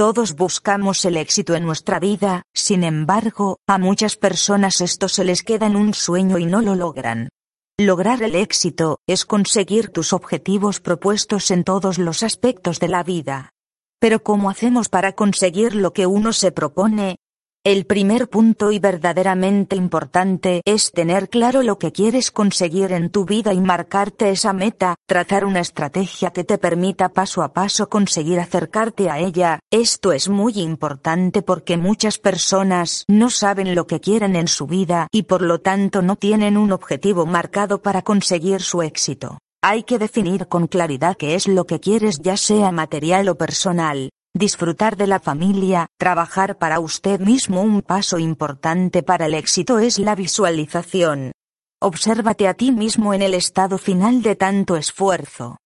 Todos buscamos el éxito en nuestra vida, sin embargo, a muchas personas esto se les queda en un sueño y no lo logran. Lograr el éxito es conseguir tus objetivos propuestos en todos los aspectos de la vida. Pero ¿cómo hacemos para conseguir lo que uno se propone? El primer punto y verdaderamente importante es tener claro lo que quieres conseguir en tu vida y marcarte esa meta, trazar una estrategia que te permita paso a paso conseguir acercarte a ella. Esto es muy importante porque muchas personas no saben lo que quieren en su vida y por lo tanto no tienen un objetivo marcado para conseguir su éxito. Hay que definir con claridad qué es lo que quieres ya sea material o personal. Disfrutar de la familia, trabajar para usted mismo. Un paso importante para el éxito es la visualización. Obsérvate a ti mismo en el estado final de tanto esfuerzo.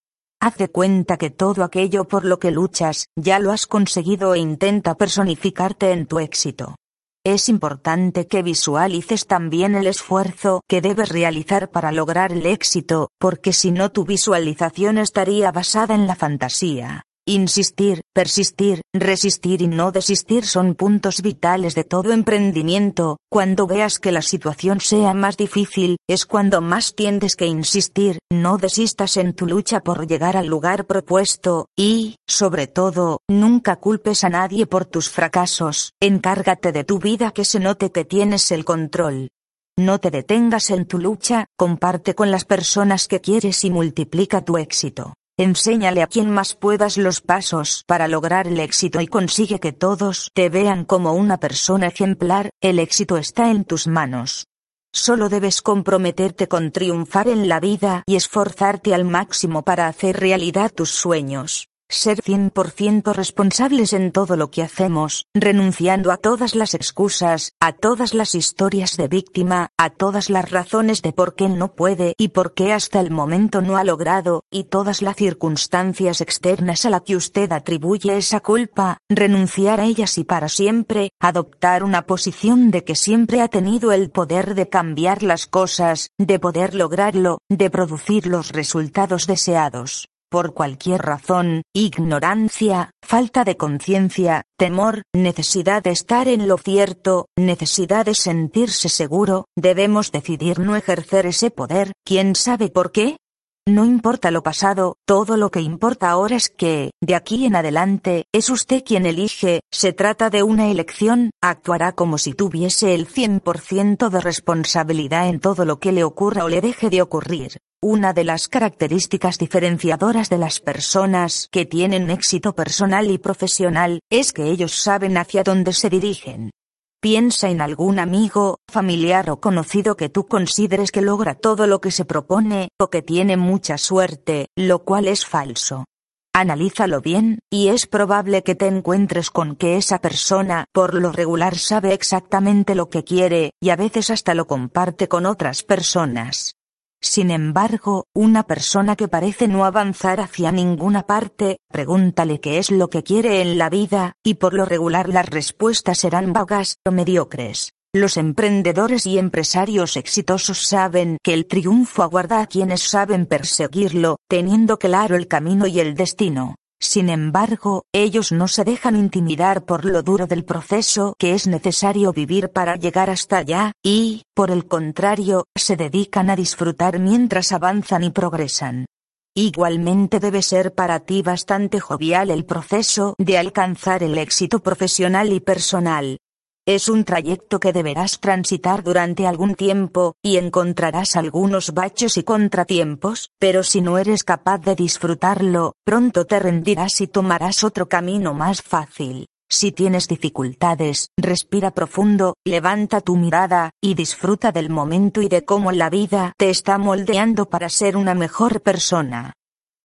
Haz de cuenta que todo aquello por lo que luchas, ya lo has conseguido e intenta personificarte en tu éxito. Es importante que visualices también el esfuerzo que debes realizar para lograr el éxito, porque si no tu visualización estaría basada en la fantasía. Insistir, persistir, resistir y no desistir son puntos vitales de todo emprendimiento. Cuando veas que la situación sea más difícil, es cuando más tienes que insistir, no desistas en tu lucha por llegar al lugar propuesto, y, sobre todo, nunca culpes a nadie por tus fracasos, encárgate de tu vida que se note que tienes el control. No te detengas en tu lucha, comparte con las personas que quieres y multiplica tu éxito. Enséñale a quien más puedas los pasos para lograr el éxito y consigue que todos te vean como una persona ejemplar, el éxito está en tus manos. Solo debes comprometerte con triunfar en la vida y esforzarte al máximo para hacer realidad tus sueños ser 100% responsables en todo lo que hacemos, renunciando a todas las excusas, a todas las historias de víctima, a todas las razones de por qué no puede y por qué hasta el momento no ha logrado, y todas las circunstancias externas a la que usted atribuye esa culpa, renunciar a ellas y para siempre, adoptar una posición de que siempre ha tenido el poder de cambiar las cosas, de poder lograrlo, de producir los resultados deseados por cualquier razón, ignorancia, falta de conciencia, temor, necesidad de estar en lo cierto, necesidad de sentirse seguro, debemos decidir no ejercer ese poder, ¿quién sabe por qué? No importa lo pasado, todo lo que importa ahora es que, de aquí en adelante, es usted quien elige, se trata de una elección, actuará como si tuviese el 100% de responsabilidad en todo lo que le ocurra o le deje de ocurrir. Una de las características diferenciadoras de las personas que tienen éxito personal y profesional es que ellos saben hacia dónde se dirigen. Piensa en algún amigo, familiar o conocido que tú consideres que logra todo lo que se propone, o que tiene mucha suerte, lo cual es falso. Analízalo bien, y es probable que te encuentres con que esa persona, por lo regular, sabe exactamente lo que quiere, y a veces hasta lo comparte con otras personas. Sin embargo, una persona que parece no avanzar hacia ninguna parte, pregúntale qué es lo que quiere en la vida, y por lo regular las respuestas serán vagas o mediocres. Los emprendedores y empresarios exitosos saben que el triunfo aguarda a quienes saben perseguirlo, teniendo claro el camino y el destino. Sin embargo, ellos no se dejan intimidar por lo duro del proceso que es necesario vivir para llegar hasta allá, y, por el contrario, se dedican a disfrutar mientras avanzan y progresan. Igualmente debe ser para ti bastante jovial el proceso de alcanzar el éxito profesional y personal. Es un trayecto que deberás transitar durante algún tiempo, y encontrarás algunos baches y contratiempos, pero si no eres capaz de disfrutarlo, pronto te rendirás y tomarás otro camino más fácil. Si tienes dificultades, respira profundo, levanta tu mirada, y disfruta del momento y de cómo la vida te está moldeando para ser una mejor persona.